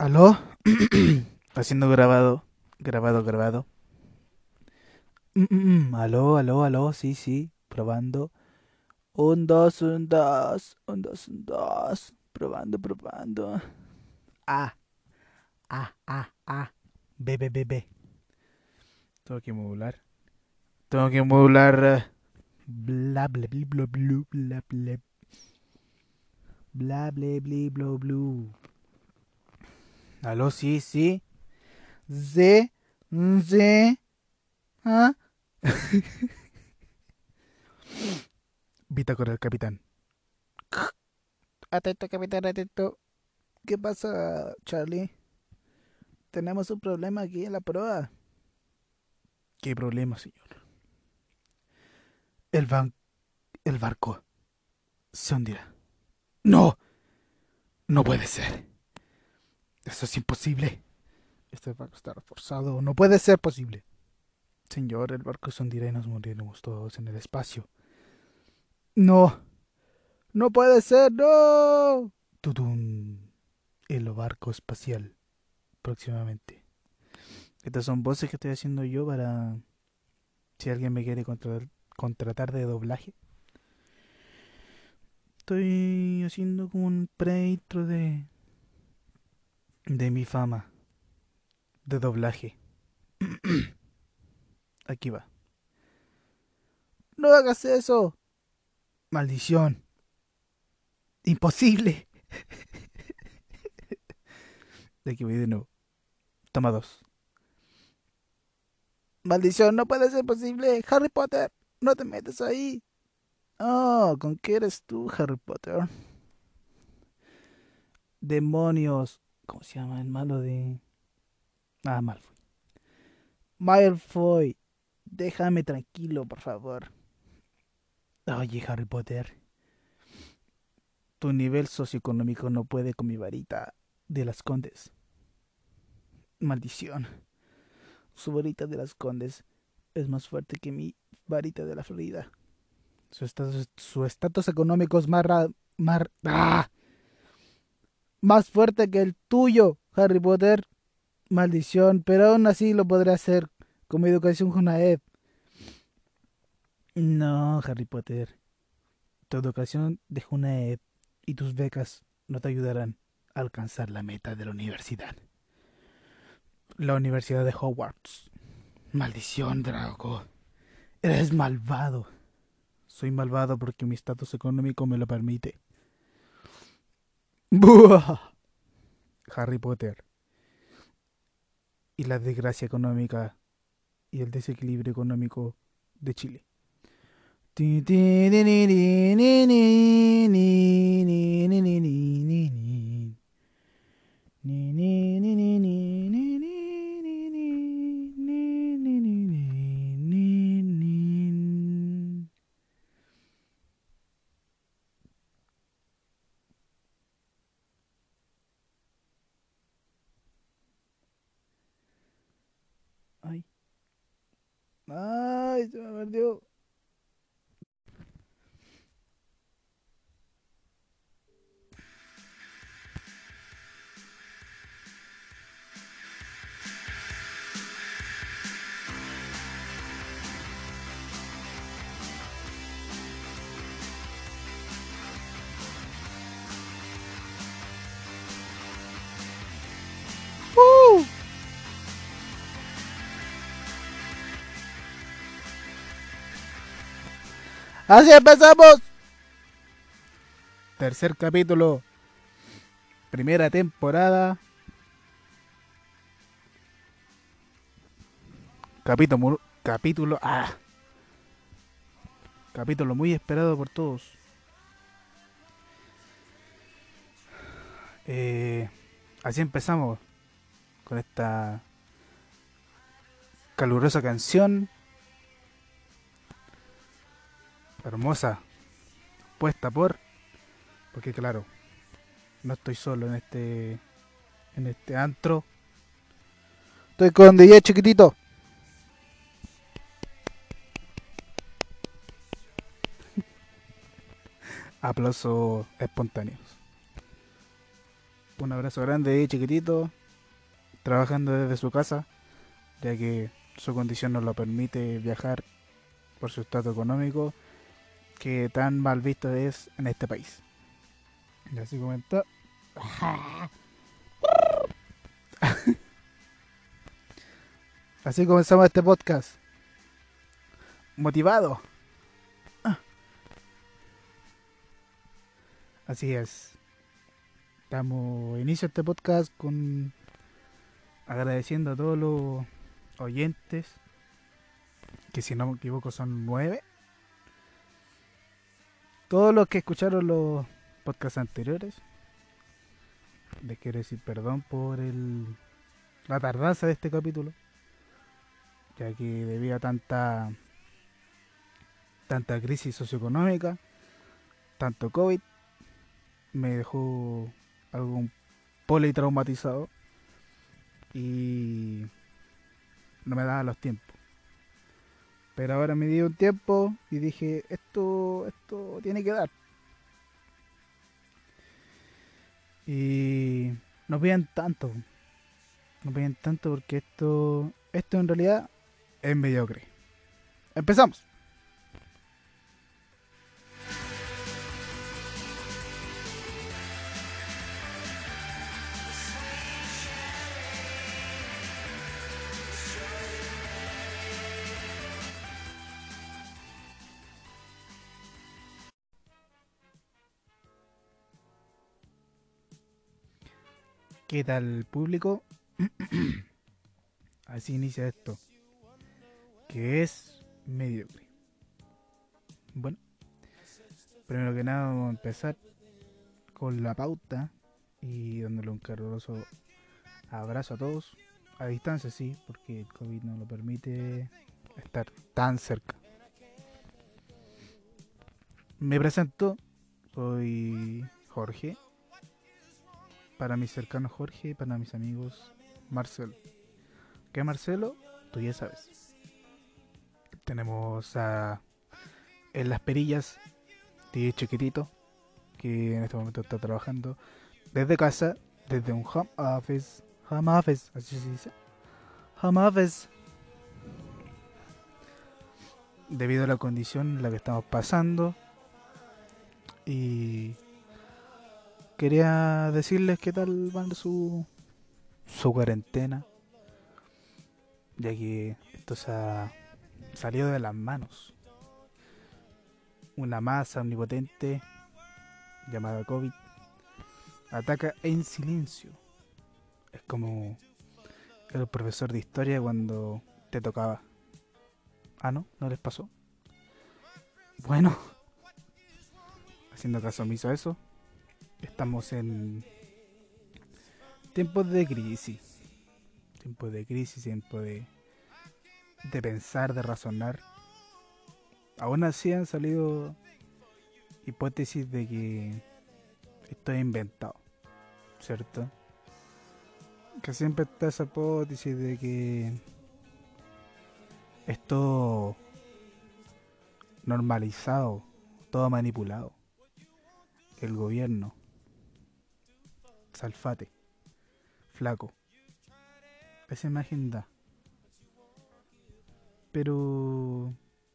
¿Aló? Haciendo grabado, grabado, grabado. Mm, mm, mm. Aló, aló, aló, sí, sí, probando. Un, dos, un, dos, un, dos, un, dos. Probando, probando. Ah, ah, ah, ah. B, B, B, B. Tengo que modular. Tengo que modular. eh, Bla, bla, bla, bla, bla, bla, bla. Bla, bla, bla, bla, bla. Aló, sí, sí. Z, Z. ¿Ah? Bitácora del capitán. Atento, capitán, atento. ¿Qué pasa, Charlie? Tenemos un problema aquí en la proa. ¿Qué problema, señor? El van... El barco se hundirá. ¡No! No puede ser. Eso es imposible. Este barco está reforzado. No puede ser posible. Señor, el barco se hundirá y nos moriremos todos en el espacio. No. No puede ser, no. Tudum. El barco espacial. Próximamente. Estas son voces que estoy haciendo yo para... Si alguien me quiere contra- contratar de doblaje. Estoy haciendo como un pre-intro de... De mi fama. De doblaje. Aquí va. No hagas eso. Maldición. Imposible. De aquí voy de nuevo. Toma dos. Maldición, no puede ser posible. Harry Potter, no te metas ahí. Oh, ¿con qué eres tú, Harry Potter? Demonios. ¿Cómo se llama el malo de... Ah, Malfoy. Malfoy, déjame tranquilo, por favor. Oye, Harry Potter. Tu nivel socioeconómico no puede con mi varita de las condes. Maldición. Su varita de las condes es más fuerte que mi varita de la Florida. Su estatus, económico es más, ra- más, ¡Ah! Más fuerte que el tuyo, Harry Potter. Maldición, pero aún así lo podré hacer con mi educación Junaed. No, Harry Potter. Tu educación de Junaed y tus becas no te ayudarán a alcanzar la meta de la universidad. La Universidad de Hogwarts. Maldición, Drago. Eres malvado. Soy malvado porque mi estatus económico me lo permite. ¡Buah! Harry Potter. Y la desgracia económica y el desequilibrio económico de Chile. Así empezamos. Tercer capítulo. Primera temporada. Capítulo, capítulo, ah. Capítulo muy esperado por todos. Eh, así empezamos con esta calurosa canción. Hermosa. Puesta por. Porque claro, no estoy solo en este. En este antro. Estoy con DJ chiquitito. Aplausos espontáneos. Un abrazo grande ahí, chiquitito, trabajando desde su casa, ya que su condición no lo permite viajar por su estado económico, que tan mal visto es en este país. Y así comentó. Así comenzamos este podcast. Motivado. Así es. Damos inicio a este podcast con agradeciendo a todos los oyentes, que si no me equivoco son nueve. Todos los que escucharon los podcasts anteriores. Les quiero decir perdón por la tardanza de este capítulo. Ya que debido a tanta tanta crisis socioeconómica, tanto COVID, me dejó algo politraumatizado y no me daba los tiempos. Pero ahora me di un tiempo y dije, esto, esto tiene que dar. Y no piden tanto. No piden tanto porque esto, esto en realidad es mediocre. Empezamos. ¿Qué tal público? Así inicia esto. Que es mediocre. Bueno, primero que nada vamos a empezar con la pauta y dándole un caluroso abrazo a todos. A distancia sí, porque el COVID no lo permite estar tan cerca. Me presento, soy Jorge, para mis cercanos Jorge y para mis amigos Marcelo. ¿Qué Marcelo? Tú ya sabes. Tenemos a en las perillas de chiquitito que en este momento está trabajando desde casa, desde un home office, home office, así se dice, home office. Debido a la condición en la que estamos pasando y quería decirles qué tal van su, su cuarentena, ya que esto se ha salido de las manos. Una masa omnipotente llamada COVID ataca en silencio. Es como el profesor de historia cuando te tocaba. Ah, no, no les pasó. Bueno, haciendo caso omiso a eso, estamos en tiempos de crisis. Tiempos de crisis, tiempos de, de pensar, de razonar. Aún así han salido hipótesis de que esto es inventado, ¿cierto? Que siempre está esa hipótesis de que esto normalizado, todo manipulado. El gobierno Salfate. Flaco. Esa imagen da. Pero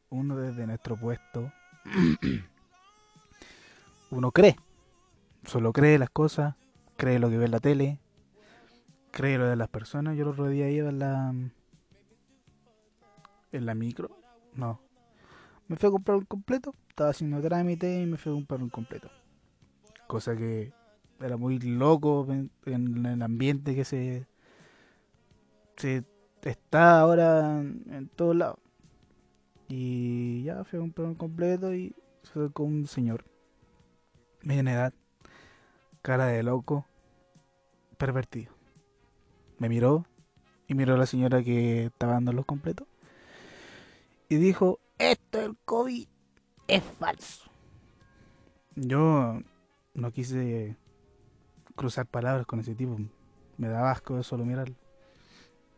uno desde nuestro puesto, uno cree. Solo cree las cosas, cree lo que ve en la tele, cree lo de las personas. Yo el otro día iba en la. en la micro. No. Me fui a comprar un completo. Estaba haciendo trámite y me fui a comprar un completo. Cosa que era muy loco en, el ambiente que se, se está ahora en, todos lados. Y ya fue un programa completo y se con un señor, media edad, cara de loco, pervertido. Me miró y miró a la señora que estaba dando los completos y dijo, esto el COVID es falso. Yo no quise cruzar palabras con ese tipo. Me da asco de solo mirar.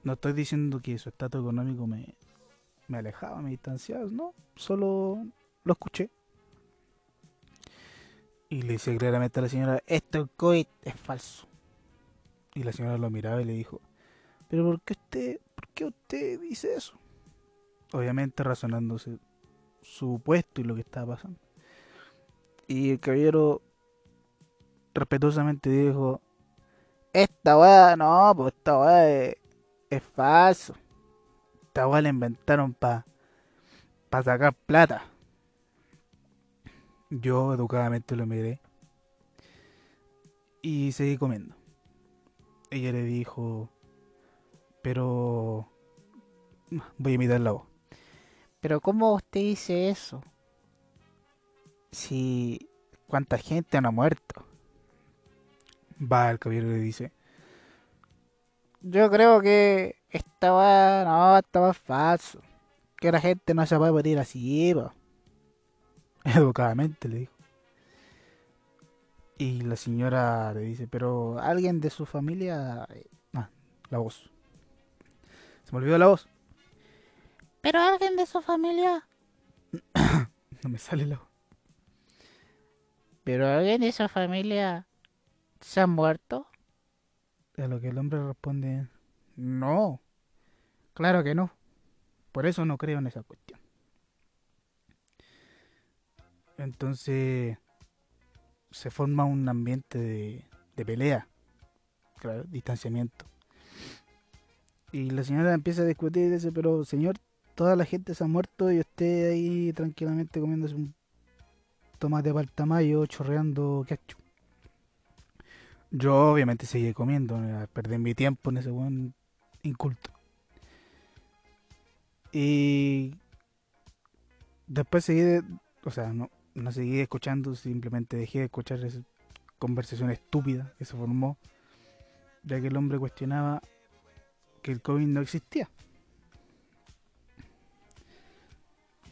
No estoy diciendo que su estatus económico me, me alejaba, me distanciaba, no. Solo lo escuché. Y le dice claramente a la señora, esto COVID es falso. Y la señora lo miraba y le dijo, pero ¿por qué usted, por qué usted dice eso? Obviamente razonándose su puesto y lo que estaba pasando. Y el caballero respetuosamente dijo, esta weá, no, pues esta weá es, es falso. Esta weá la inventaron para pa sacar plata. Yo educadamente lo miré y seguí comiendo. Ella le dijo, pero voy a imitar la voz. Pero ¿cómo usted dice eso? Si cuánta gente no ha muerto. Va el caballero y le dice, Yo creo que estaba, no, estaba falso. Que la gente no se puede morir así, po. educadamente le dijo. Y la señora le dice, pero alguien de su familia... Ah, la voz. Se me olvidó la voz. Pero alguien de su familia. No me sale la voz. Pero alguien de su familia se ha muerto. A lo que el hombre responde, no, claro que no. Por eso no creo en esa cuestión. Entonces se forma un ambiente de, pelea, claro, distanciamiento. Y la señora empieza a discutir y dice, pero señor, toda la gente se ha muerto y usted ahí tranquilamente comiéndose un tomate paltamayo, chorreando ketchup. Yo obviamente seguí comiendo, perdí mi tiempo en ese buen inculto. Y después seguí, o sea, no, no seguí escuchando, simplemente dejé de escuchar esa conversación estúpida que se formó, ya que el hombre cuestionaba que el COVID no existía.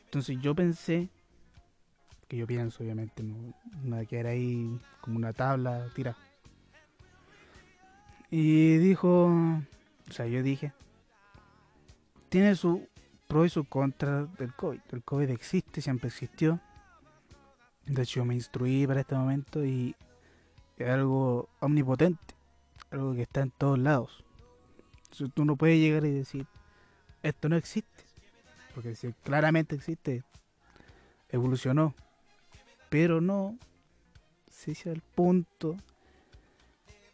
Entonces yo pensé, que yo pienso obviamente, no, no de quedar ahí como una tabla tirada. Y dijo, o sea, yo dije, tiene su pro y su contra del COVID. El COVID existe, siempre existió. De hecho, yo me instruí para este momento y es algo omnipotente, algo que está en todos lados. Entonces, tú no puedes llegar y decir, esto no existe, porque si claramente existe, evolucionó, pero no se hizo el punto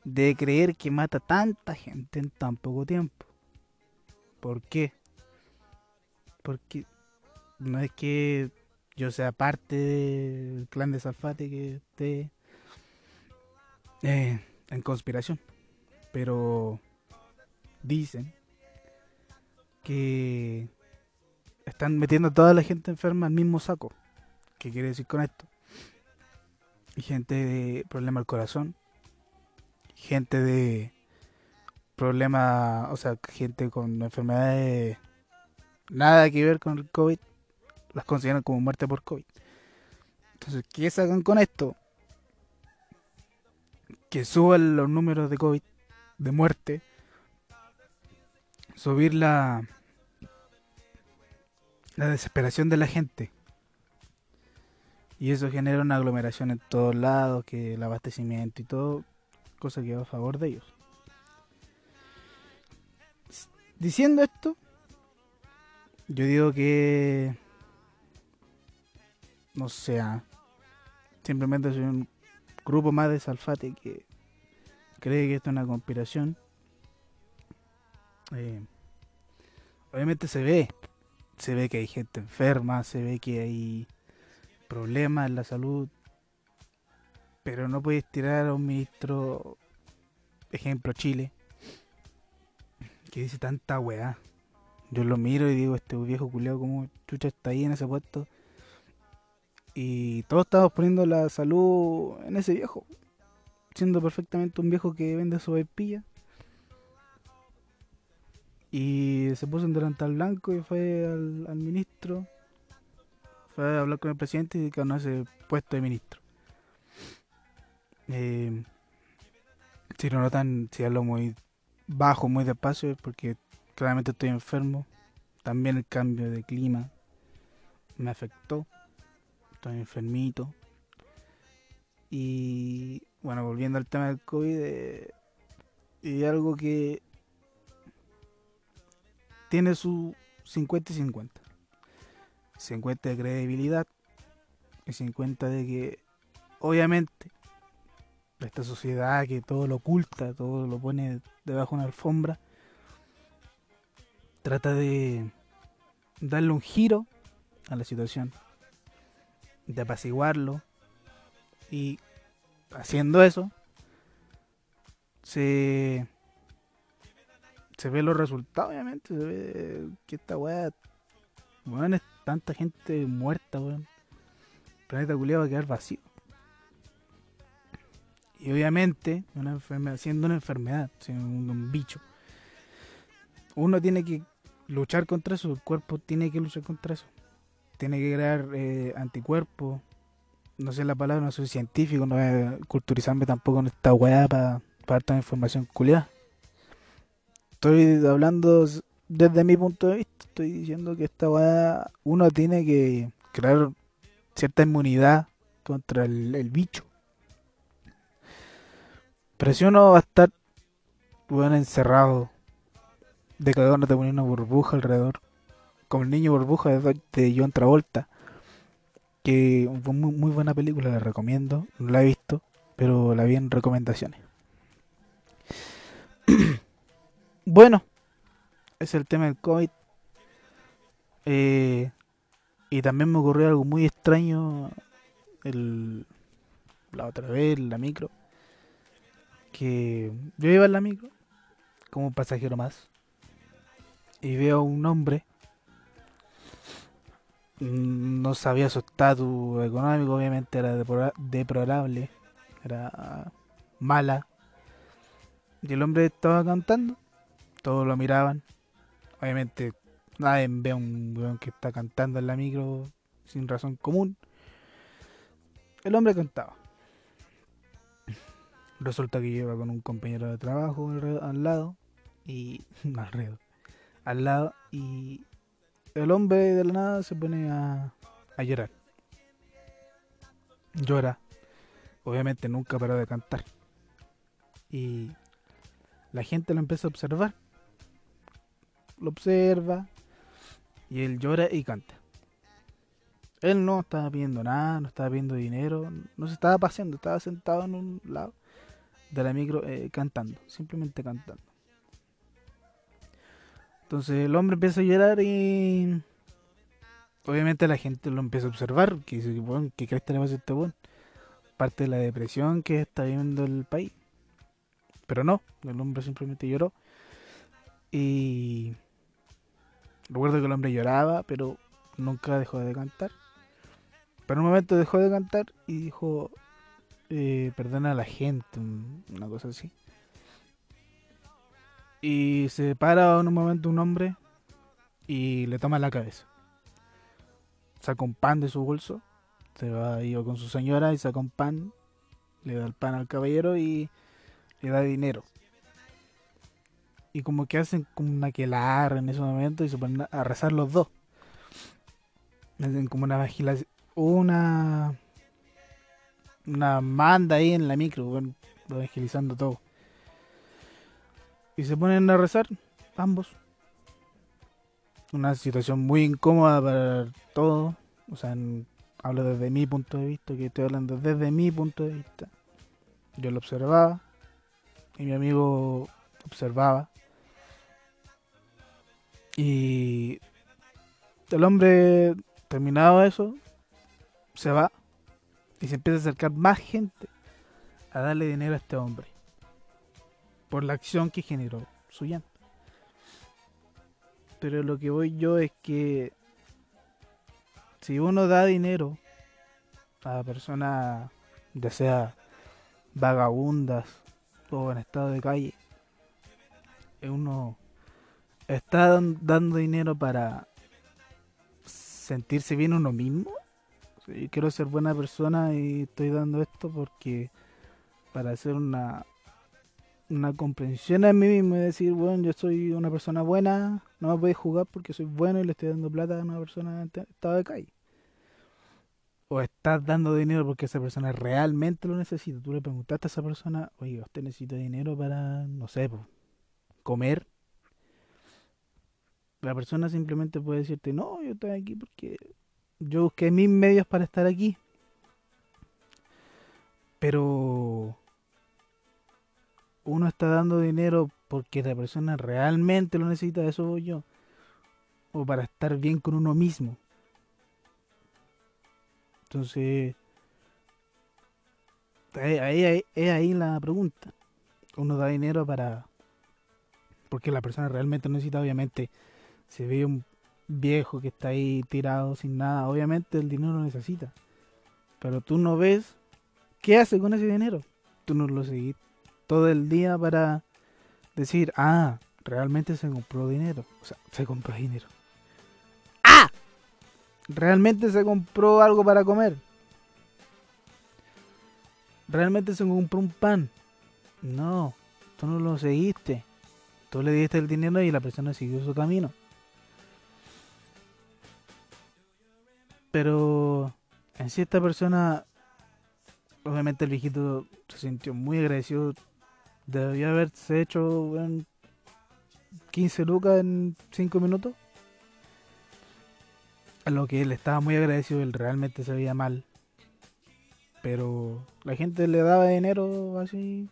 de creer que mata tanta gente en tan poco tiempo. ¿Por qué? Porque no es que yo sea parte del clan de Salfate que esté eh, en conspiración. Pero dicen que están metiendo a toda la gente enferma al mismo saco. ¿Qué quiere decir con esto? Gente de problema al corazón, gente de problema, o sea, gente con enfermedades nada que ver con el COVID, las consideran como muerte por COVID. Entonces, ¿qué sacan con esto? Que suban los números de COVID, de muerte, subir la, la desesperación de la gente. Y eso genera una aglomeración en todos lados, que el abastecimiento y todo, cosa que va a favor de ellos. Diciendo esto, yo digo que. No sea. Simplemente soy un grupo más de Salfate que cree que esto es una conspiración. Eh, obviamente se ve. Se ve que hay gente enferma, se ve que hay problemas en la salud. Pero no puedes tirar a un ministro, ejemplo Chile, que dice tanta weá. Yo lo miro y digo, este viejo culeado como chucha está ahí en ese puesto. Y todos estamos poniendo la salud en ese viejo. Siendo perfectamente un viejo que vende sopaipilla. Y se puso en delantal blanco y fue al, al ministro. Fue a hablar con el presidente y ganó ese puesto de ministro. Eh, si lo notan, si hablo muy bajo, muy despacio, es porque claramente estoy enfermo. También el cambio de clima me afectó. Estoy enfermito. Y bueno, volviendo al tema del COVID, eh, Y algo que tiene su 50 y 50. 50 de credibilidad y 50 de que, obviamente, esta sociedad que todo lo oculta, todo lo pone debajo de una alfombra, trata de darle un giro a la situación, de apaciguarlo y haciendo eso se se ve los resultados obviamente se ve que esta weá bueno, es tanta gente muerta weón. El planeta culiado va a quedar vacío y obviamente una enfermedad siendo una enfermedad siendo un, bicho uno tiene que luchar contra eso el cuerpo tiene que luchar contra eso tiene que crear eh, anticuerpos no sé la palabra, no soy científico, no voy a culturizarme tampoco en esta weá para dar toda información culiada. Estoy hablando desde mi punto de vista, estoy diciendo que esta weá uno tiene que crear cierta inmunidad contra el bicho. Pero si uno va a estar bueno, encerrado, de cagado no te pone una burbuja alrededor, como el niño burbuja de, John Travolta que fue muy, muy buena película, la recomiendo, no la he visto, pero la vi en recomendaciones. bueno, es el tema del COVID. Eh, y también me ocurrió algo muy extraño el, la otra vez, la micro. Que yo iba en la micro como un pasajero más. Y veo a un hombre no sabía su estatus económico, obviamente era deplorable, era mala. Y el hombre estaba cantando, todos lo miraban. Obviamente nadie ve a un weón que está cantando en la micro sin razón común. El hombre cantaba. Resulta que lleva con un compañero de trabajo al lado y alrededor, al lado y el hombre de la nada se pone a, a llorar. Llora. Obviamente nunca paró de cantar. Y la gente lo empieza a observar. Lo observa. Y él llora y canta. Él no estaba pidiendo nada, no estaba pidiendo dinero, no se estaba paseando, estaba sentado en un lado de la micro eh, cantando, simplemente cantando. Entonces el hombre empieza a llorar y obviamente la gente lo empieza a observar, que dice, bueno, ¿qué crees que le a este buen? Parte de la depresión que está viviendo el país. Pero no, el hombre simplemente lloró. Y recuerdo que el hombre lloraba, pero nunca dejó de cantar. Pero en un momento dejó de cantar y dijo, eh, perdona a la gente, una cosa así. Y se para en un momento un hombre y le toma la cabeza. Saca un pan de su bolso, se va ahí con su señora y saca un pan, le da el pan al caballero y le da dinero. Y como que hacen como una quelar en ese momento y se ponen a rezar los dos. Hacen como una una una manda ahí en la micro, bueno, evangelizando todo. Y se ponen a rezar, ambos. Una situación muy incómoda para todos. O sea, hablo desde mi punto de vista, que estoy hablando desde mi punto de vista. Yo lo observaba y mi amigo observaba. Y el hombre, terminado eso, se va y se empieza a acercar más gente a darle dinero a este hombre por la acción que generó su llanto. Pero lo que voy yo es que si uno da dinero a personas, ya sea vagabundas o en estado de calle, uno está dando dinero para sentirse bien uno mismo. Yo quiero ser buena persona y estoy dando esto porque para hacer una una comprensión a mí mismo y decir, bueno, yo soy una persona buena, no me puedes jugar porque soy bueno y le estoy dando plata a una persona en estado de calle. o estás dando dinero porque esa persona realmente lo necesita. Tú le preguntaste a esa persona, oye, ¿usted necesita dinero para, no sé, comer? La persona simplemente puede decirte, no, yo estoy aquí porque yo busqué mis medios para estar aquí. Pero uno está dando dinero porque la persona realmente lo necesita, eso voy yo. O para estar bien con uno mismo. Entonces, ahí, ahí, es ahí la pregunta. Uno da dinero para... Porque la persona realmente lo necesita, obviamente. Si ve un viejo que está ahí tirado sin nada, obviamente el dinero lo necesita. Pero tú no ves qué hace con ese dinero. Tú no lo seguís todo el día para decir, ah, realmente se compró dinero. O sea, se compró dinero. ¡Ah! Realmente se compró algo para comer. Realmente se compró un pan. No, tú no lo seguiste. Tú le diste el dinero y la persona siguió su camino. Pero en si esta persona, obviamente el viejito se sintió muy agradecido. Debió haberse hecho en 15 lucas en 5 minutos. A lo que él estaba muy agradecido, él realmente se veía mal. Pero la gente le daba dinero así,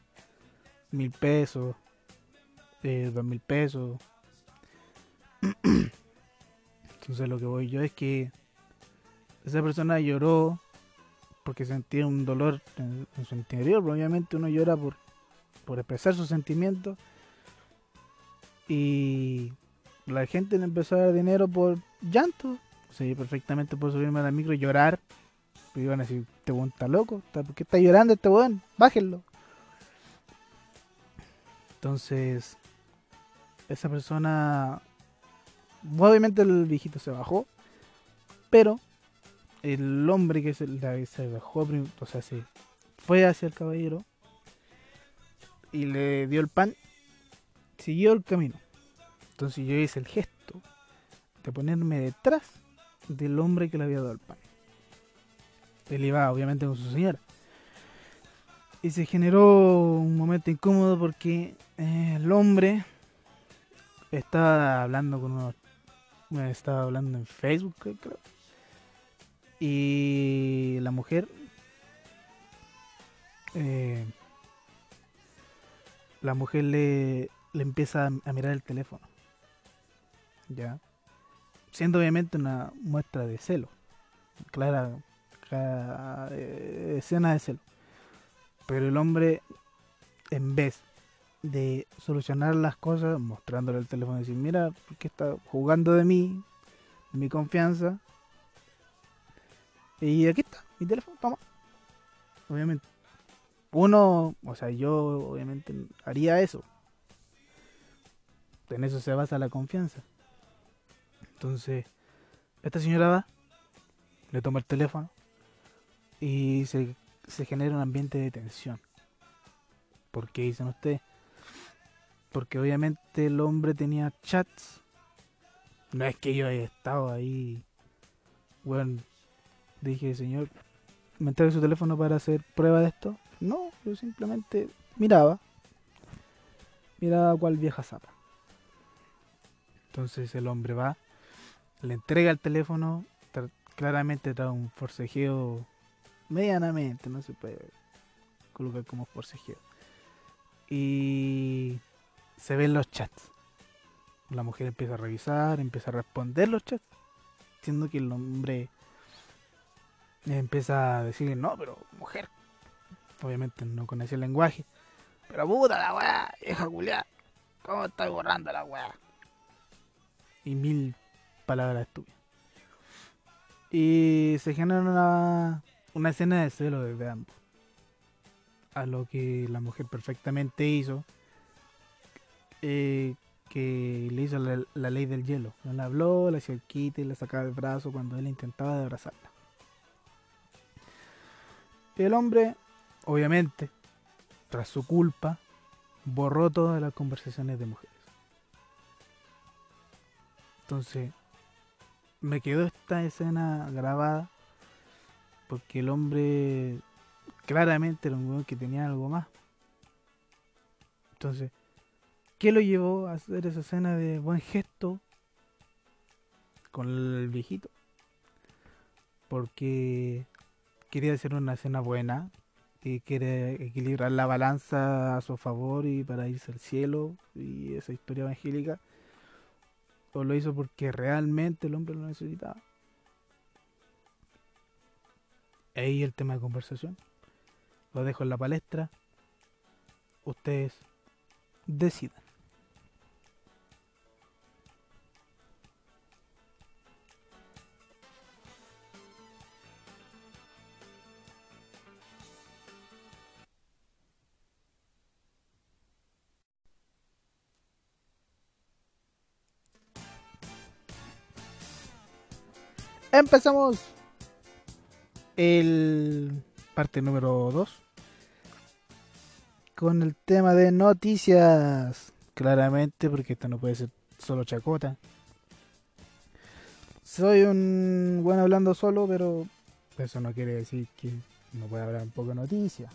mil pesos, eh, dos mil pesos. Entonces lo que voy yo es que esa persona lloró porque sentía un dolor en, su interior. Obviamente uno llora por, por expresar sus sentimientos. Y la gente le empezó a dar dinero por llanto. O sea, yo perfectamente puedo subirme a la micro y llorar. Pero iban a decir, este weón está loco. ¿Por qué está llorando este weón? Bájenlo. Entonces, esa persona... Obviamente el viejito se bajó. Pero el hombre que se, se bajó, o sea, se fue hacia el caballero y le dio el pan, siguió el camino. Entonces yo hice el gesto de ponerme detrás del hombre que le había dado el pan. Él iba obviamente con su señora. Y se generó un momento incómodo porque eh, el hombre estaba hablando con unos... Estaba hablando en Facebook, creo y la mujer eh, la mujer le, le empieza a mirar el teléfono ya siendo obviamente una muestra de celo clara, eh, escena de celo. Pero el hombre en vez de solucionar las cosas mostrándole el teléfono y decir mira porque está jugando de mí mi confianza y aquí está, mi teléfono, toma. Obviamente. Uno, o sea, yo obviamente haría eso. En eso se basa la confianza. Entonces, esta señora va, le toma el teléfono y se, se genera un ambiente de tensión. ¿Por qué dicen ustedes? Porque obviamente el hombre tenía chats. No es que yo haya estado ahí, bueno, Dije, señor, ¿me entrega su teléfono para hacer prueba de esto? No, yo simplemente miraba. Miraba cuál vieja zapa. Entonces el hombre va, le entrega el teléfono, claramente trae un forcejeo medianamente, no se puede colocar como forcejeo. Y se ven los chats. La mujer empieza a revisar, empieza a responder los chats, siendo que el hombre empieza a decirle, no, pero mujer. Obviamente no conocía el lenguaje. Pero puta la weá, hija culiá. ¿Cómo estoy borrando la weá? Y mil palabras estúpidas. Y se genera una, una escena de celo desde ambos. A lo que la mujer perfectamente hizo. Eh, que le hizo la, ley del hielo. No le habló, le hacía el quite, le sacaba el brazo cuando él intentaba abrazarla. El hombre, obviamente, tras su culpa, borró todas las conversaciones de mujeres. Entonces, me quedó esta escena grabada Porque el hombre claramente era un que tenía algo más. Entonces, ¿qué lo llevó a hacer esa escena de buen gesto con el viejito? Porque quería hacer una escena buena y quiere equilibrar la balanza a su favor y para irse al cielo y esa historia evangélica. O lo hizo porque realmente el hombre lo necesitaba. Ahí el tema de conversación. Lo dejo en la palestra. Ustedes decidan. Empezamos el parte número 2 con el tema de noticias. Claramente, porque esto no puede ser solo chacota. Soy un bueno hablando solo, pero eso no quiere decir que no pueda hablar un poco de noticias.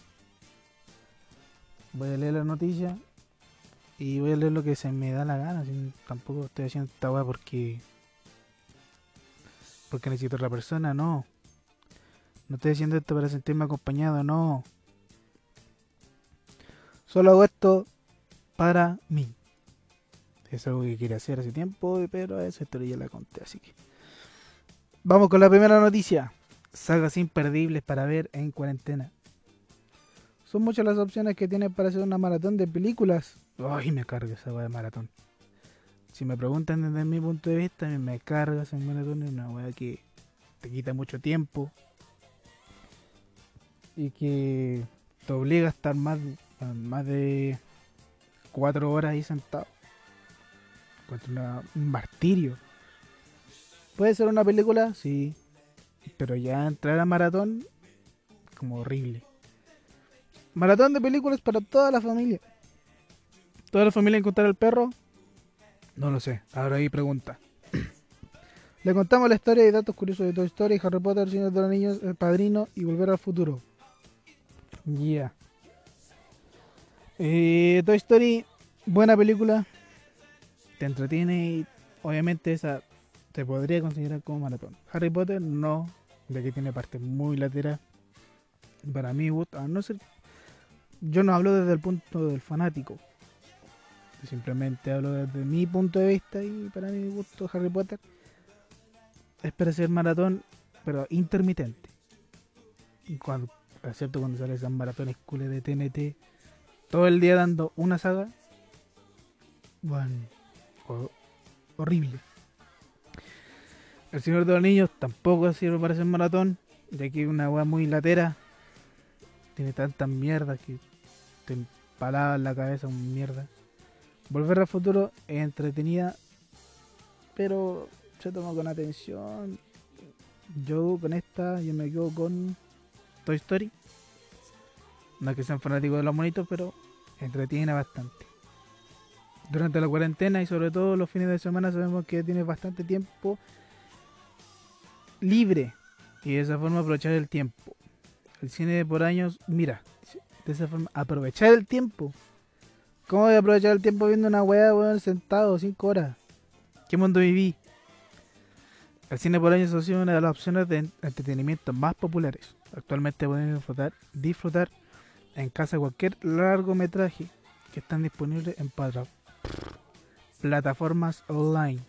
Voy a leer la noticia y voy a leer lo que se me da la gana. tampoco estoy haciendo esta weá porque porque necesito otra persona, no. No estoy haciendo esto para sentirme acompañado, no. Solo hago esto para mí. Es algo que quería hacer hace tiempo, pero esa historia ya la conté, así que. Vamos con la primera noticia. Sagas imperdibles para ver en cuarentena. Son muchas las opciones que tienes para hacer una maratón de películas. Ay, me carga esa de maratón. Si me preguntan desde mi punto de vista, me cargas en maratón es una weá que te quita mucho tiempo y que te obliga a estar más, más de cuatro horas ahí sentado. Encuentro un martirio. Puede ser una película, sí, pero ya entrar a maratón, como horrible. Maratón de películas para toda la familia. Toda la familia encontrar el perro, no lo sé, ahora ahí pregunta. Le contamos la historia y datos curiosos de Toy Story, Harry Potter, Señor de los Niños, El Padrino y Volver al Futuro. Ya. Eh, Toy Story, buena película. Te entretiene y obviamente esa te podría considerar como maratón. Harry Potter no, de que tiene parte muy lateral. Para mí, a no ser... Yo no hablo desde el punto del fanático, Simplemente hablo desde mi punto de vista y para mi gusto Harry Potter es para ser maratón, pero intermitente. Cuando, excepto cuando sale esas maratones cules de TNT, todo el día dando una saga. Bueno, horrible. El Señor de los Niños tampoco sirve para ser maratón, ya que es una weá muy latera. Tiene tantas mierdas que te empalaba en la cabeza un mierda. Volver al futuro es entretenida, pero se toma con atención. Yo con esta, yo me quedo con Toy Story. No es que sean fanáticos de los monitos, pero entretiene bastante. Durante la cuarentena y sobre todo los fines de semana sabemos que tienes bastante tiempo libre y de esa forma aprovechar el tiempo. El cine por años, mira, de esa forma aprovechar el tiempo ¿Cómo voy a aprovechar el tiempo viendo una weá, weón, sentado, 5 horas? ¿Qué mundo viví? El cine por año es una de las opciones de entretenimiento más populares. Actualmente disfrutar, disfrutar en casa cualquier largometraje que están disponibles en plataformas online.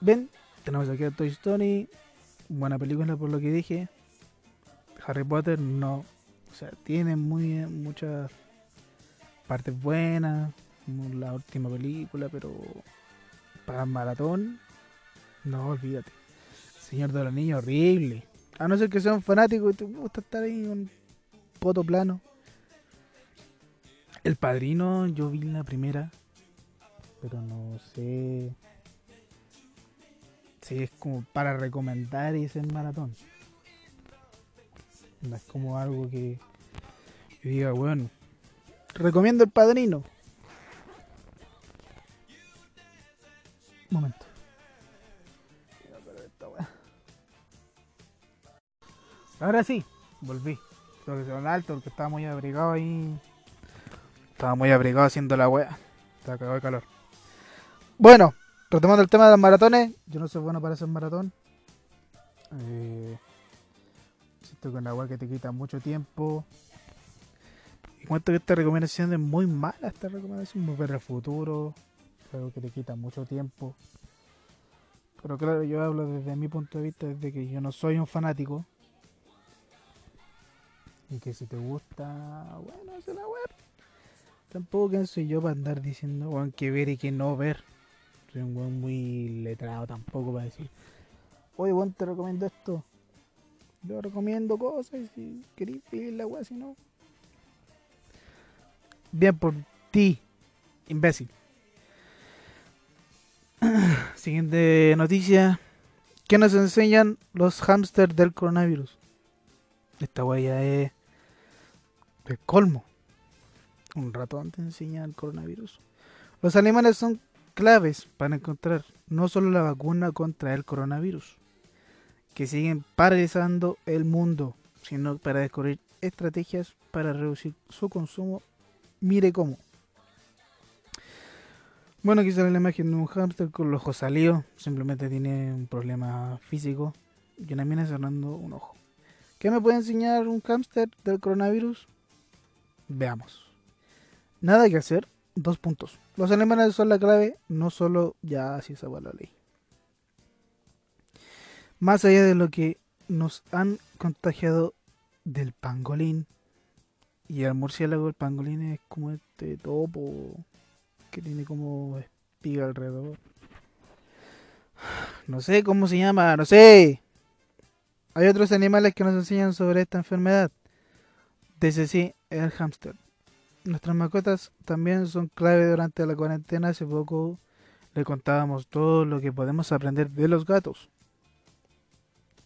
Ven, tenemos aquí a Toy Story, buena película por lo que dije. Harry Potter no, o sea, tiene muy muchas partes buenas, como la última película, pero para maratón, no, olvídate. Señor de los Niños, horrible. A no ser que sea un fanático y te gusta estar ahí un poto plano. El Padrino, yo vi la primera, pero no sé si es como para recomendar y en maratón. No es como algo que diga, bueno, Recomiendo el padrino. momento. Ahora sí, volví. Creo que se alto porque estaba muy abrigado ahí. Estaba muy abrigado haciendo la wea. Estaba cagado de calor. Bueno, retomando el tema de los maratones. Yo no soy bueno para hacer maratón. Eh, siento que una wea que te quita mucho tiempo. Y cuento que esta recomendación es muy mala. Esta recomendación, muy ver el futuro. Algo que te quita mucho tiempo. Pero claro, yo hablo desde mi punto de vista, desde que yo no soy un fanático. Y que si te gusta, bueno, es la web. Tampoco quién soy yo para andar diciendo, weón, que ver y que no ver. Soy un weón muy letrado tampoco para decir, oye, weón, te recomiendo esto. Yo recomiendo cosas si queréis pedir la weá, si no. Bien por ti, imbécil. Siguiente noticia. ¿Qué nos enseñan los hámsters del coronavirus? Esta huella es el colmo. Un ratón te enseña el coronavirus. Los animales son claves para encontrar no solo la vacuna contra el coronavirus, que siguen paralizando el mundo, sino para descubrir estrategias para reducir su consumo. Mire cómo. Bueno, aquí sale la imagen de un hámster con los ojos salidos. Simplemente tiene un problema físico. Y una mina cerrando un ojo. ¿Qué me puede enseñar un hámster del coronavirus? Veamos. Nada que hacer. Dos puntos. Los alemanes son la clave, no solo ya así se la ley. Más allá de lo que nos han contagiado del pangolín y el murciélago, el pangolín es como este topo que tiene como espiga alrededor. No sé cómo se llama, no sé. Hay otros animales que nos enseñan sobre esta enfermedad. Desde sí, el hámster. Nuestras mascotas también son clave durante la cuarentena. Hace poco le contábamos todo lo que podemos aprender de los gatos.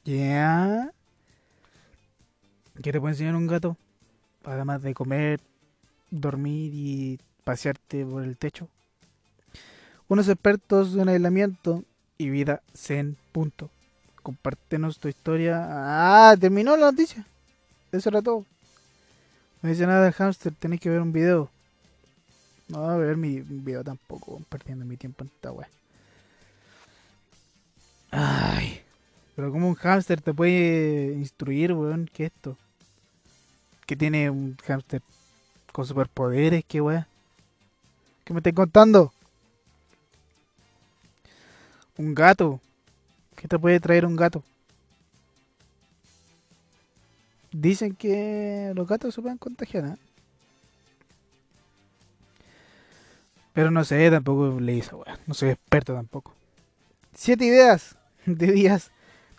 ¿Ya? ¿Qué te puede enseñar un gato? Además de comer, dormir y pasearte por el techo. Unos expertos en aislamiento y vida zen. Punto. Compártenos tu historia. Ah, terminó la noticia. Eso era todo. No dice nada del hámster, tenéis que ver un video. No voy a ver mi video tampoco, perdiendo mi tiempo en esta web. Ay. Pero como un hámster te puede instruir, weón, ¿qué es esto? ¿Qué tiene un hámster con superpoderes? ¿Qué weón? ¿Qué me estás contando? Un gato. ¿Qué te puede traer un gato? Dicen que los gatos se pueden contagiar, ¿eh? Pero no sé, tampoco leí esa weá. No soy experto tampoco. Siete ideas de días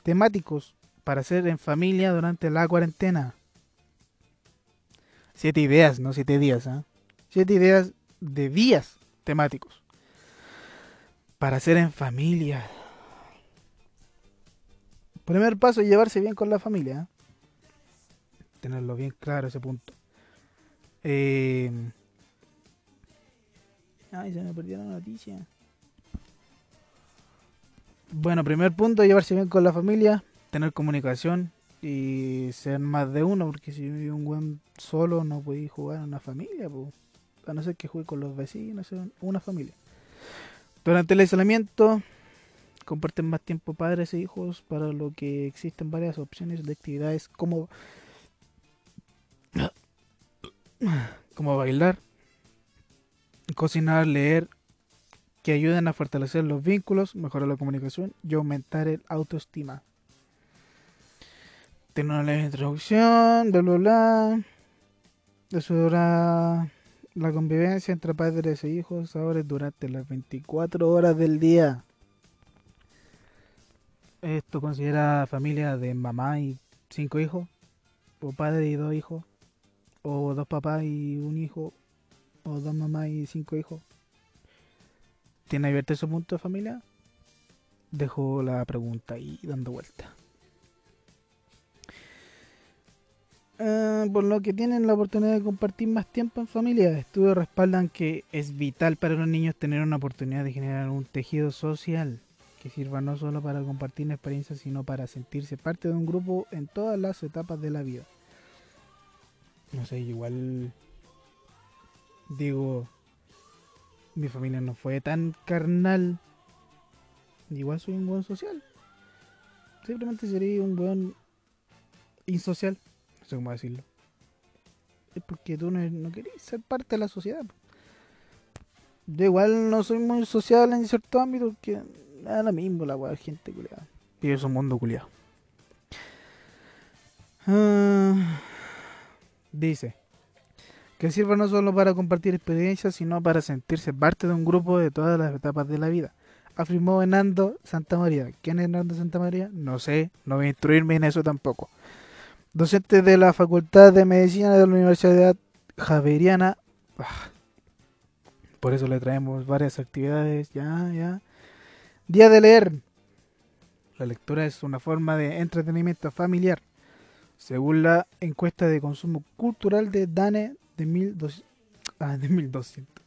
temáticos para hacer en familia durante la cuarentena. Siete ideas, no siete días, ¿eh? Siete ideas de días temáticos para hacer en familia. Primer paso, llevarse bien con la familia. ¿eh? Tenerlo bien claro ese punto. Eh... Ay, se me perdió la noticia. Bueno, primer punto, llevarse bien con la familia, tener comunicación y ser más de uno, porque si vive un buen solo no podéis jugar en una familia, pues. a no ser que juegue con los vecinos, una familia. Durante el aislamiento, comparten más tiempo padres e hijos, para lo que existen varias opciones de actividades como, como bailar, cocinar, leer, que ayuden a fortalecer los vínculos, mejorar la comunicación y aumentar el autoestima. Tiene una leve introducción, bla bla bla. Eso era la convivencia entre padres e hijos ahora durante las 24 horas del día. Esto considera familia de mamá y cinco hijos, o padre y dos hijos, o dos papás y un hijo, o dos mamás y cinco hijos. ¿Tiene abierto ese punto de familia? Dejo la pregunta ahí dando vuelta. Por lo que tienen la oportunidad de compartir más tiempo en familia. Estudios respaldan que es vital para los niños tener una oportunidad de generar un tejido social. que sirva no solo para compartir experiencias, sino para sentirse parte de un grupo en todas las etapas de la vida. No sé, igual digo, mi familia no fue tan carnal. Igual soy un buen social. Simplemente sería un buen insocial. No sé cómo decirlo. Es porque tú no, no querías ser parte de la sociedad. Yo igual no soy muy social en cierto ámbito que nada lo mismo la weá, gente culiada. Vive su mundo culiado. Ah, dice que sirva no solo para compartir experiencias, sino para sentirse parte de un grupo de todas las etapas de la vida. Afirmó Hernando Santa María. ¿Quién es Hernando Santa María? No sé, no voy a instruirme en eso tampoco. Docente de la Facultad de Medicina de la Universidad Javeriana. Ah, por eso le traemos varias actividades. Ya, ya. Día de leer. La lectura es una forma de entretenimiento familiar. Según la encuesta de consumo cultural de DANE de, 1200, ah, de 1200,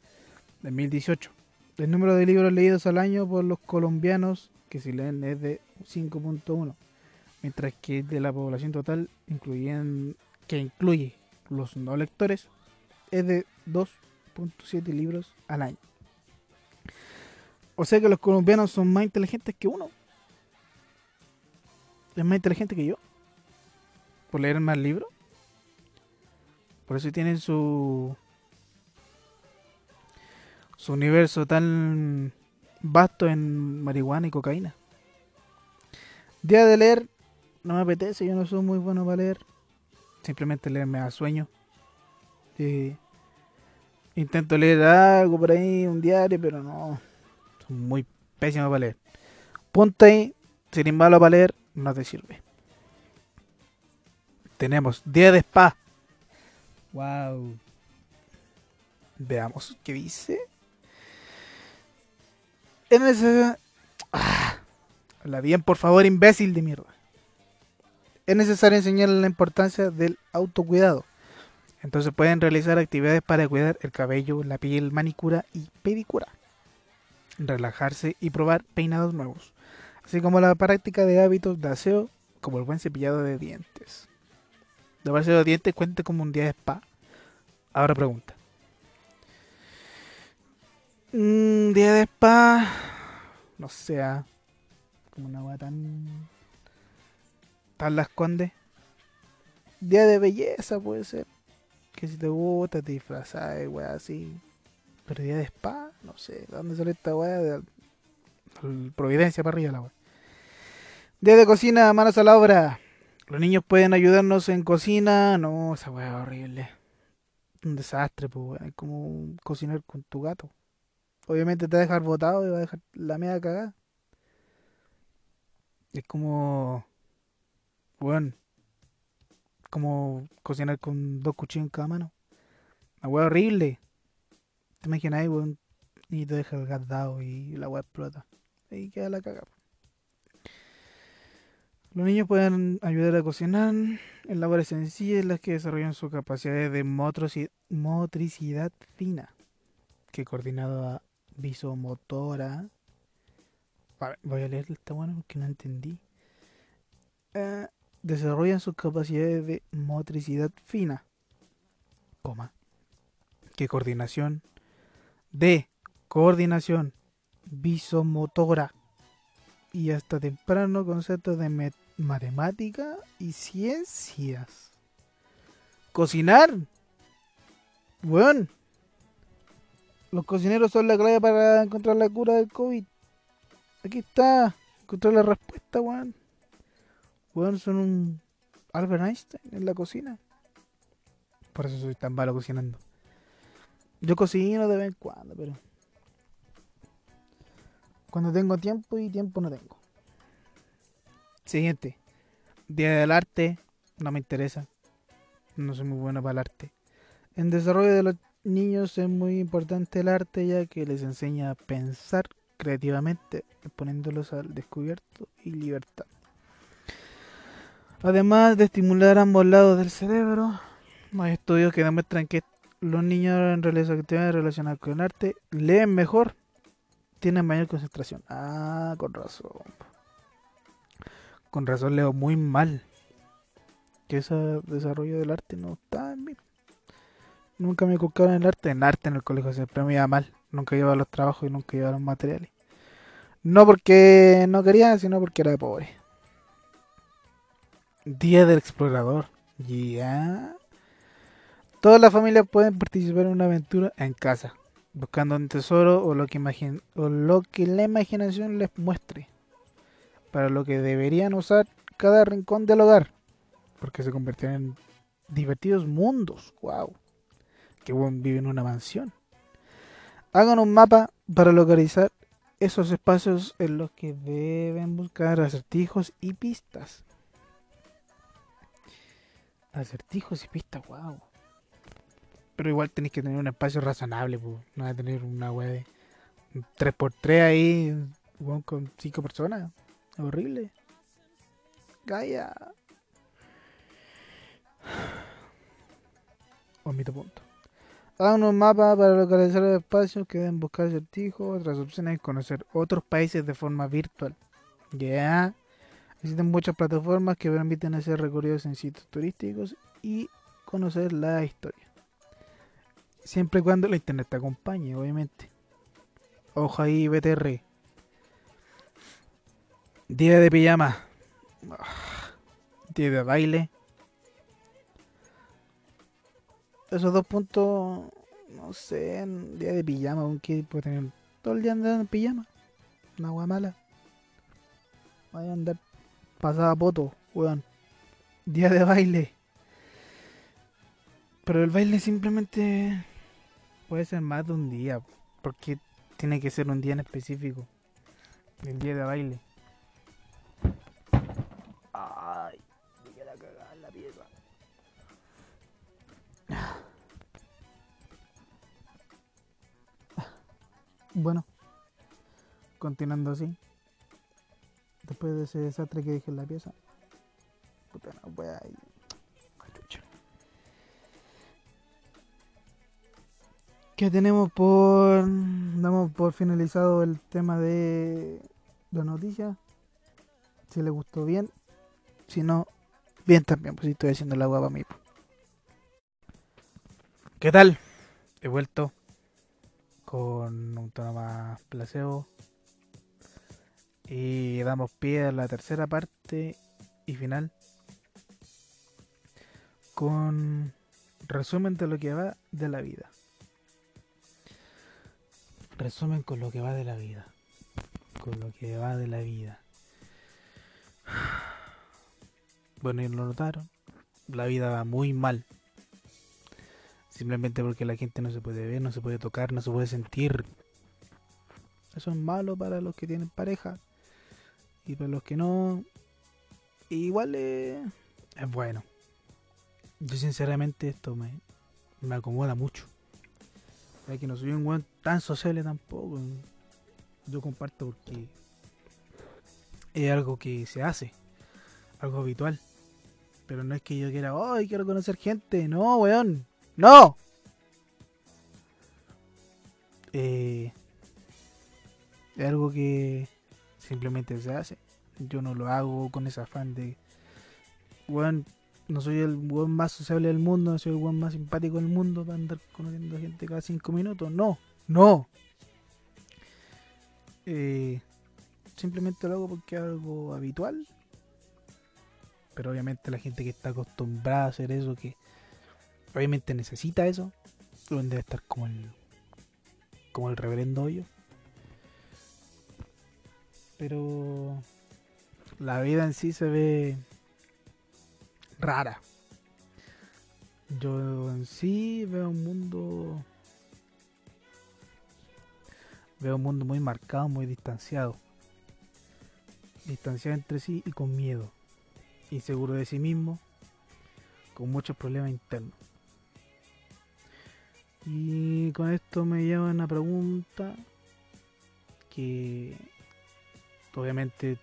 de 2018. El número de libros leídos al año por los colombianos que si leen es de 5.1, mientras que de la población total incluyen, que incluye los no lectores es de 2.7 libros al año. O sea que los colombianos son más inteligentes que uno. Es más inteligente que yo. Por leer más libros. Por eso tienen su. su universo tan vasto en marihuana y cocaína. Día de leer. No me apetece, yo no soy muy bueno para leer. Simplemente leer me da sueño. intento leer algo por ahí, un diario, pero no. Soy muy pésimo para leer. Punto ahí. Si eres malo para leer, no te sirve. Tenemos día de spa. Wow. Veamos qué dice. Es necesario. Ah, habla bien, por favor, imbécil de mierda. Es necesario enseñarle la importancia del autocuidado. Entonces pueden realizar actividades para cuidar el cabello, la piel, manicura y pedicura. Relajarse y probar peinados nuevos. Así como la práctica de hábitos de aseo, como el buen cepillado de dientes. Lavarse los dientes cuenta como un día de spa. Ahora pregunta. Un día de spa. No sea. Ah, como una agua. Tan la esconde. Día de belleza puede ser. Que si te gusta, te disfrazas, weá, así. Pero día de spa, no sé. ¿De dónde sale esta weá? De, Providencia para arriba la weá. Día de cocina, manos a la obra. Los niños pueden ayudarnos en cocina. No, esa weá es horrible. Un desastre, pues, es como cocinar con tu gato. Obviamente te va a dejar botado y va a dejar la media cagada. Es como. Bueno. Como cocinar con dos cuchillos en cada mano. Una weá horrible. Te imaginas weón. Y te deja dado y la weá explota. Ahí queda la cagada. Los niños pueden ayudar a cocinar en labores sencillas en las que desarrollan sus capacidades de motricidad fina, que coordinado a visomotora. Voy a leer esta bueno porque no entendí. Eh, desarrollan sus capacidades de motricidad fina, coma, que coordinación de coordinación visomotora y hasta temprano conceptos de matemática y ciencias. Cocinar. Bueno. Los cocineros son la clave para encontrar la cura del COVID. Aquí está. Encontrar la respuesta, weón. Weón, son un Albert Einstein en la cocina. Por eso soy tan malo cocinando. Yo cocino de vez en cuando, pero cuando tengo tiempo y tiempo no tengo. Siguiente. Día del arte. No me interesa. No soy muy bueno para el arte. En desarrollo de los niños es muy importante el arte ya que les enseña a pensar creativamente, exponiéndolos al descubierto y libertad. Además de estimular ambos lados del cerebro, hay estudios que demuestran que los niños en realizar actividades relacionadas con el arte leen mejor tienen mayor concentración. Ah, con razón. Con razón leo muy mal. Que ese desarrollo del arte no está en mí. Nunca me colocaron en el arte. En arte en el colegio siempre me iba mal. Nunca llevaba los trabajos y nunca llevaba los materiales. No porque no quería, sino porque era pobre. Día del explorador. Ya. Todas las familias pueden participar en una aventura en casa, buscando un tesoro o lo que, o lo que la imaginación les muestre, para lo que deberían usar cada rincón del hogar, porque se convertirán en divertidos mundos. ¡Wow! Que buen vive en una mansión. Hagan un mapa para localizar esos espacios en los que deben buscar acertijos y pistas. Acertijos y pistas, wow. Pero igual tenéis que tener un espacio razonable, pues. No va a tener una web de 3x3 ahí, con 5 personas. Horrible. Gaia. Omito punto. Hagan un mapa para localizar los espacios que deben buscar acertijos. Otras opciones es conocer otros países de forma virtual. Ya. Existen muchas plataformas que permiten hacer recorridos en sitios turísticos y conocer la historia. Siempre y cuando la internet te acompañe, obviamente. Ojo ahí, BTR. Día de pijama. Día de baile. Esos dos puntos, no sé, día de pijama, aunque puede tener todo el día andando en pijama. Una agua mala. Vaya a andar pasada poto, weón. Día de baile. Pero el baile simplemente puede ser más de un día. Porque tiene que ser un día en específico. El día de baile. Ay, me queda cagada la pieza. Bueno, continuando así. Después de ese desastre que dije en la pieza. Puta, no voy a ir. Que tenemos por. Damos por finalizado el tema de la noticia. Si le gustó bien. Si no, bien también, pues si estoy haciendo la guapa a mí. ¿Qué tal? He vuelto con un tono más placebo. Y damos pie a la tercera parte y final con resumen de lo que va de la vida. Resumen con lo que va de la vida. Con lo que va de la vida. Bueno, y lo notaron. La vida va muy mal. Simplemente porque la gente no se puede ver, no se puede tocar, no se puede sentir. Eso es malo para los que tienen pareja. Y para los que no, igual eh, es bueno. Yo sinceramente esto me, me acomoda mucho. Ya que no soy un weón tan sociable tampoco. Yo comparto porque es algo que se hace, algo habitual. Pero no es que yo quiera, ay, quiero conocer gente. No, weón. No. Eh, es algo que simplemente se hace. Yo no lo hago con ese afán de, weón, no soy el weón más sociable del mundo, no soy el weón más simpático del mundo para andar conociendo gente cada cinco minutos. No, no. Eh, simplemente lo hago porque es algo habitual. Pero obviamente la gente que está acostumbrada a hacer eso, que obviamente necesita eso, debe estar como el como el reverendo hoyo. Pero la vida en sí se ve rara. Yo en sí veo un mundo veo un mundo muy marcado, muy distanciado. Distanciado entre sí y con miedo. Inseguro de sí mismo, con muchos problemas internos. Y con esto me lleva una pregunta que obviamente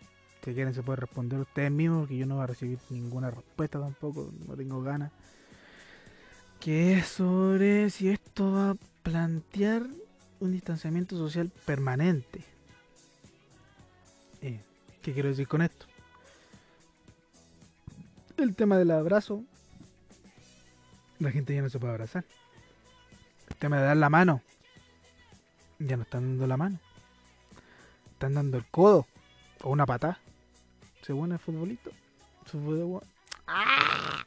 si quieren se puede responder ustedes mismos porque yo no voy a recibir ninguna respuesta tampoco, no tengo ganas. Que es sobre si esto va a plantear un distanciamiento social permanente. Eh, ¿Qué quiero decir con esto? El tema del abrazo. La gente ya no se puede abrazar. El tema de dar la mano. Ya no están dando la mano. Están dando el codo. O una patada. Según el futbolito. ¡Ah!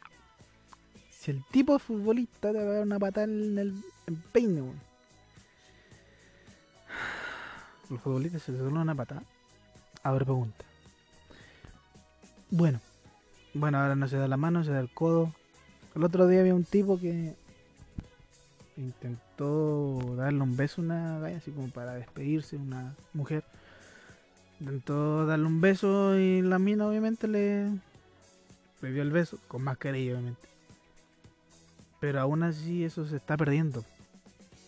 Si el tipo de futbolista te va a dar una patada en el en peine, weón. Los futbolistas se dan una patada. A ver, pregunta. Bueno. Bueno, ahora no se da la mano, se da el codo. El otro día había un tipo que intentó darle un beso a una galla, así como para despedirse, una mujer. Intentó darle un beso y la mina obviamente le, le el beso, con mascarilla obviamente. Pero aún así eso se está perdiendo.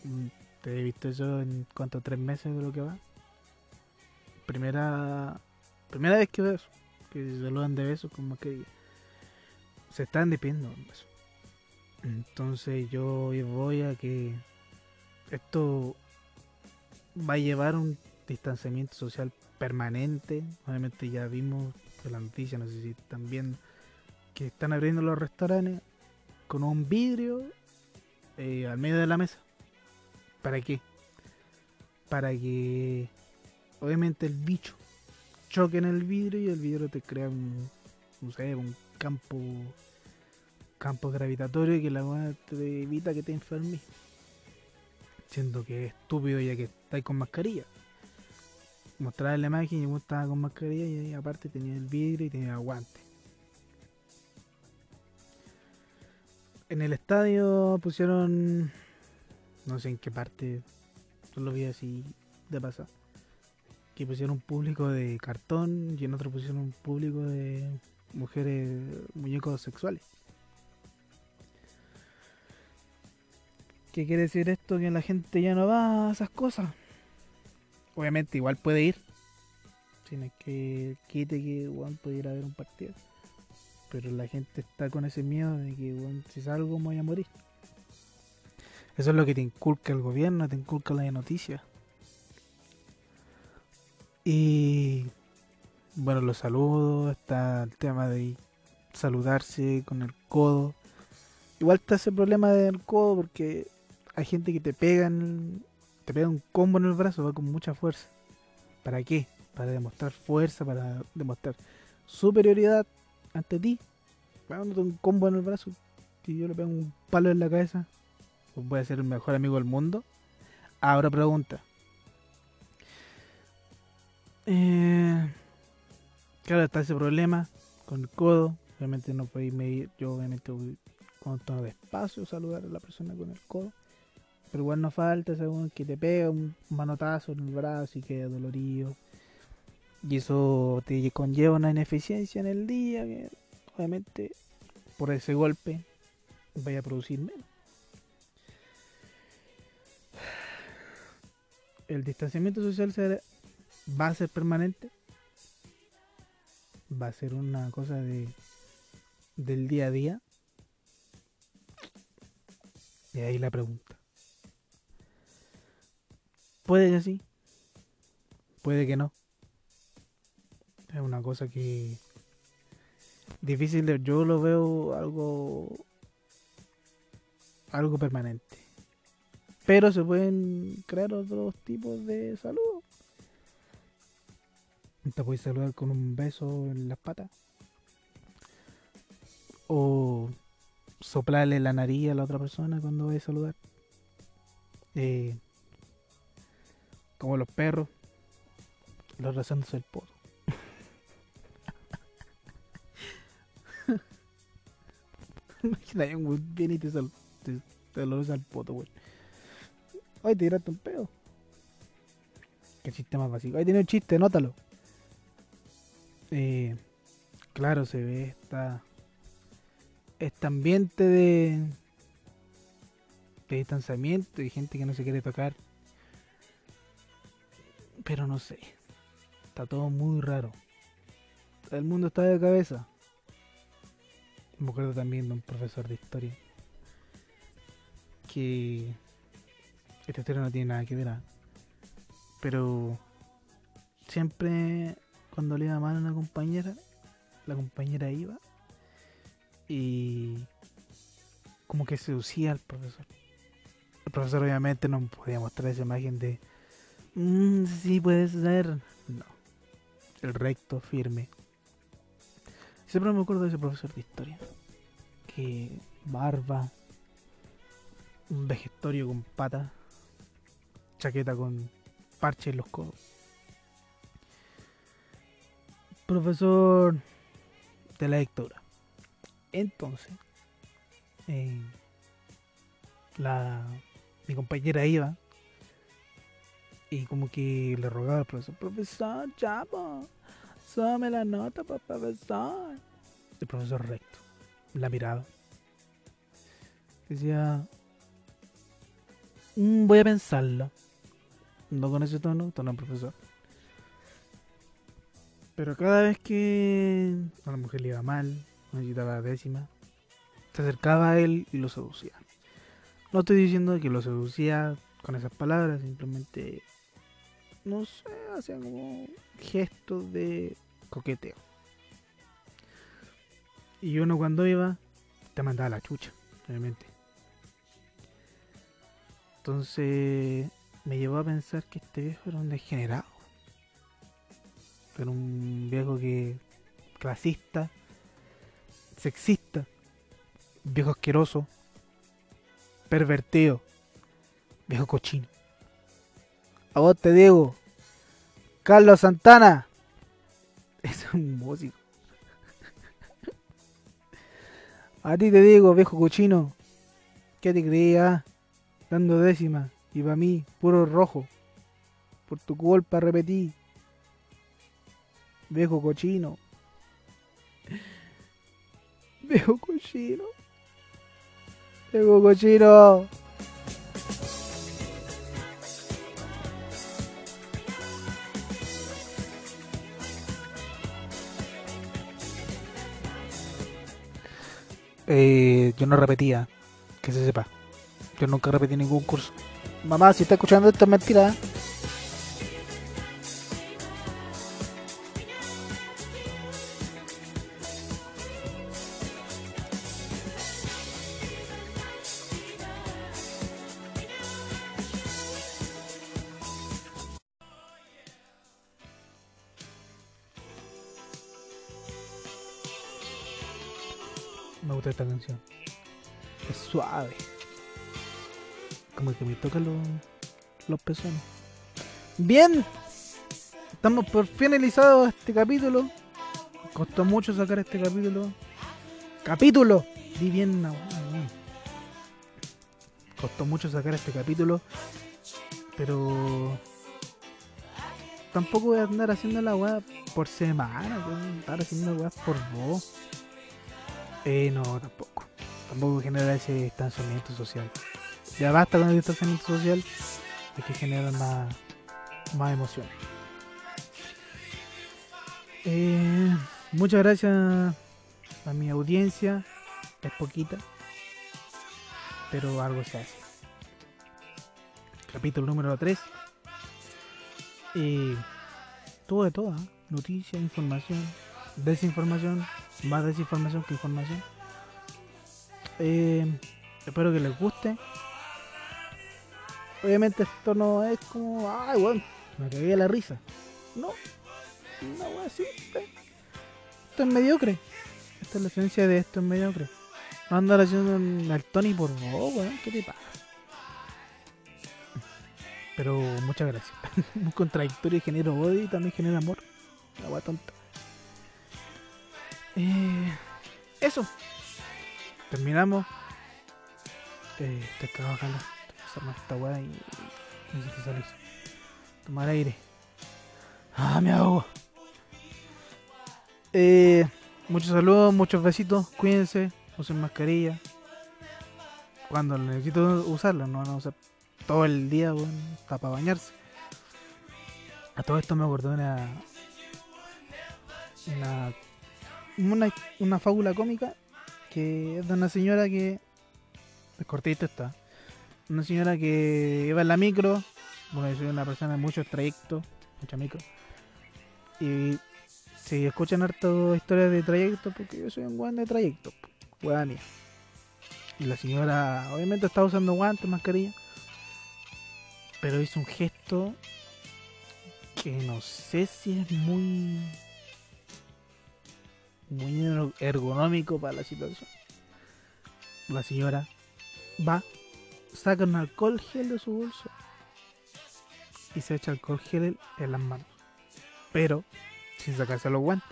Mm, Te he visto eso en cuanto tres meses de lo que va. Primera primera vez que veo eso. Que se saludan de besos con mascarilla. Se están despidiendo un beso. Entonces yo voy a que esto va a llevar un distanciamiento social permanente. Obviamente ya vimos la noticia, no sé si también que están abriendo los restaurantes con un vidrio eh, al medio de la mesa. ¿Para qué? Para que obviamente el bicho choque en el vidrio y el vidrio te crea un, no sé, un campo campo gravitatorio que la te evita que te enfermes. Siendo que es estúpido ya que estáis con mascarilla. Mostraba la imagen y yo estaba con mascarilla y aparte tenía el vidrio y tenía guante. En el estadio pusieron, no sé en qué parte, solo lo vi así de pasar, que pusieron un público de cartón y en otro pusieron un público de mujeres, muñecos sexuales. ¿Qué quiere decir esto? Que la gente ya no va a esas cosas. Obviamente igual puede ir. Sin que quite que Juan puede ir a ver un partido. Pero la gente está con ese miedo de que weón, si salgo me voy a morir. Eso es lo que te inculca el gobierno, te inculca la noticia. Y bueno, los saludos, está el tema de saludarse con el codo. Igual está ese problema del codo porque hay gente que te pega en, te pega un combo en el brazo, va con mucha fuerza. ¿Para qué? Para demostrar fuerza, para demostrar superioridad ante ti. Dándote un combo en el brazo. Si yo le pego un palo en la cabeza, pues voy a ser el mejor amigo del mundo. Ahora pregunta. Eh, claro, está ese problema con el codo. Obviamente no podéis medir. Yo obviamente voy con tono despacio saludar a la persona con el codo. Pero igual no falta según que te pega un manotazo en el brazo y queda dolorido. Y eso te conlleva una ineficiencia en el día que obviamente por ese golpe vaya a producir menos. El distanciamiento social será- va a ser permanente. Va a ser una cosa de del día a día. Y ahí la pregunta. Puede que sí. Puede que no. Es una cosa que difícil de yo lo veo algo algo permanente. Pero se pueden crear otros tipos de salud. Te puedes saludar con un beso en las patas. O soplarle la nariz a la otra persona cuando vayas a saludar. Eh, como los perros. Los razándose el poto. Imagina un viene y te, sal, te, te lo besa el poto, weón. Ay, te tiraste un pedo. Qué chiste más básico. Ahí tiene un chiste, nótalo. Eh, claro, se ve esta, este ambiente de distanciamiento y gente que no se quiere tocar. Pero no sé. Está todo muy raro. El mundo está de cabeza. Me acuerdo también de un profesor de historia. Que esta historia no tiene nada que ver. ah. Pero siempre cuando le iba mal a una compañera, la compañera iba y como que seducía al profesor. El profesor obviamente no podía mostrar esa imagen de, mmm, sí puede ser. No, el recto, firme. Siempre me acuerdo de ese profesor de historia. Que barba, un vejestorio con pata, chaqueta con parche en los codos. Profesor de la lectura. Entonces, eh, la, mi compañera iba y como que le rogaba al profesor, profesor, po, súbame la nota, pa, profesor. El profesor recto, la miraba. Decía, "Mm, voy a pensarlo. No con ese tono, tono profesor. Pero cada vez que a la mujer le iba mal, necesitaba décima, se acercaba a él y lo seducía. No estoy diciendo que lo seducía con esas palabras, simplemente, no sé, hacía como gestos de coqueteo. Y uno cuando iba, te mandaba la chucha, obviamente. Entonces me llevó a pensar que este viejo era un degenerado. Era un viejo que clasista, sexista, viejo asqueroso, pervertido, viejo cochino. A vos te digo, Carlos Santana, es un músico. A ti te digo, viejo cochino, ¿qué te creías? Dando décimas y para mí, puro rojo. Por tu culpa repetí. Viejo cochino. Viejo cochino. Viejo cochino. Eh, yo no repetía, que se sepa. Yo nunca repetí ningún curso. Mamá, si está escuchando esto es mentira. Los pezones. Bien. Estamos por finalizado este capítulo. Costó mucho sacar este capítulo. Capítulo. Di bien, la. Costó mucho sacar este capítulo. Pero. Tampoco voy a andar haciendo la weá por semana, weón. Estar haciendo weá por vos. Eh, no, tampoco. Tampoco genera ese distanciamiento social. Ya basta con el distanciamiento social. Hay que generar más, más emoción. Eh, muchas gracias a mi audiencia. Es poquita. Pero algo se hace. Capítulo número 3. Y todo de todo. ¿eh? Noticias, información, desinformación, más desinformación que información. Eh, espero que les guste. Obviamente esto no es como, ay, bueno, me cagué de la risa. No, una wea simple. Esto es mediocre. Esta es la esencia de esto es mediocre. No andar haciendo al Tony por vos, weón, ¿qué te pasa? Pero muchas gracias. Un contradictorio genera odio y también genera amor. La wea tonta. Eh, eso. Terminamos. Eh, estoy cagado acá. Tomar aire. Ah, me ahogo. Eh, muchos saludos, muchos besitos. Cuídense. Usen mascarilla. Cuando necesito usarla, no van a todo el día, weón. Está para bañarse. A todo esto me acordé de una. Una una, fábula cómica que es de una señora que. Cortito está. Una señora que iba en la micro Bueno, yo soy una persona de muchos trayectos, mucha micro. Y si escuchan harto historias de trayectos, porque yo soy un guan de trayecto, hueá mía. Y la señora, obviamente, estaba usando guantes, mascarilla. Pero hizo un gesto que no sé si es muy. muy er- ergonómico para la situación. La señora va, saca un alcohol gel de su bolso y se echa alcohol gel en las manos. Pero sin sacarse los guantes.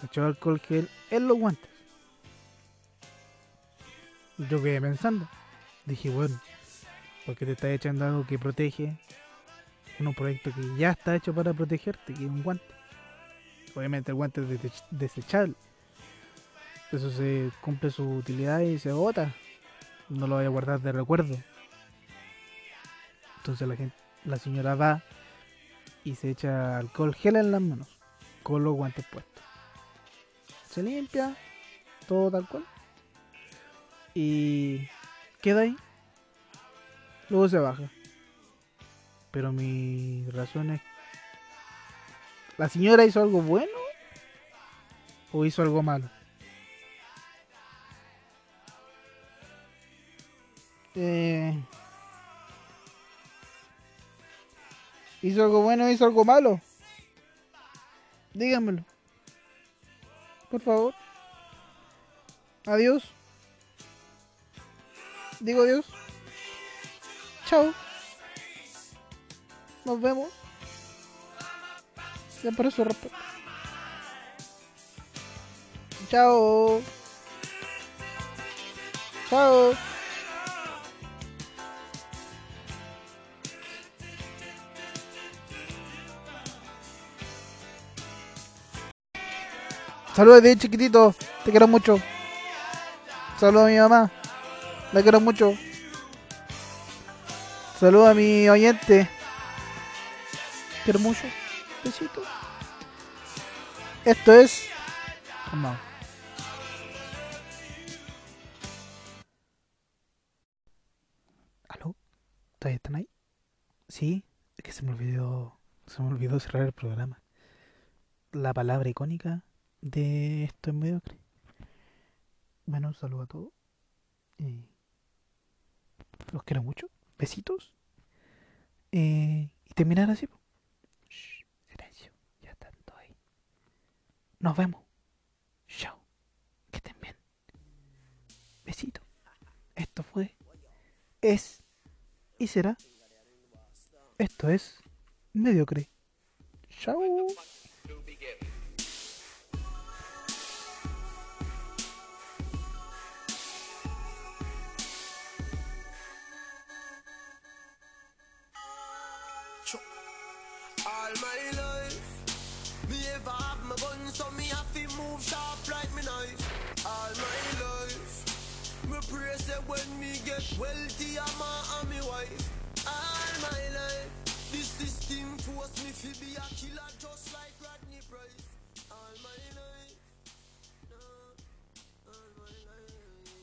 Se echó alcohol gel en los guantes. Yo quedé pensando. Dije, bueno, porque te estás echando algo que protege un proyecto que ya está hecho para protegerte, que es un guante. Obviamente el guante es dese- desechable. Eso se cumple su utilidad y se bota. No lo voy a guardar de recuerdo. Entonces la gente, la señora va y se echa alcohol gel en las manos con los guantes puestos. Se limpia, todo tal cual. Y queda ahí. Luego se baja. Pero mi razón es... ¿La señora hizo algo bueno? ¿O hizo algo malo? Eh, ¿Hizo algo bueno hizo algo malo? Díganmelo. Por favor. Adiós. Digo adiós. Chao. Nos vemos. Siempre su respeto. Chao. Chao. Saludos de chiquitito. Te quiero mucho. Saludos a mi mamá. La quiero mucho. Saludos a mi oyente. Quiero mucho. Besito. Esto es. Vamos. ¿Aló? ¿Todavía están ahí? Sí, es que se me olvidó. Se me olvidó cerrar el programa. La palabra icónica de esto es mediocre. Bueno, un saludo a todos. Eh, los quiero mucho. Besitos. Eh, y terminar así. Shh, silencio. Ya todos ahí. Nos vemos. Chao. Que estén bien. Besito. Esto fue. Es. Y será. Esto es. Mediocre. Chao. All my life, me ever have my gun, so me have to move sharp like me knife. All my life, me pray say when me get wealthy, I'm a and me wife. All my life, this system force me to be a killer just like.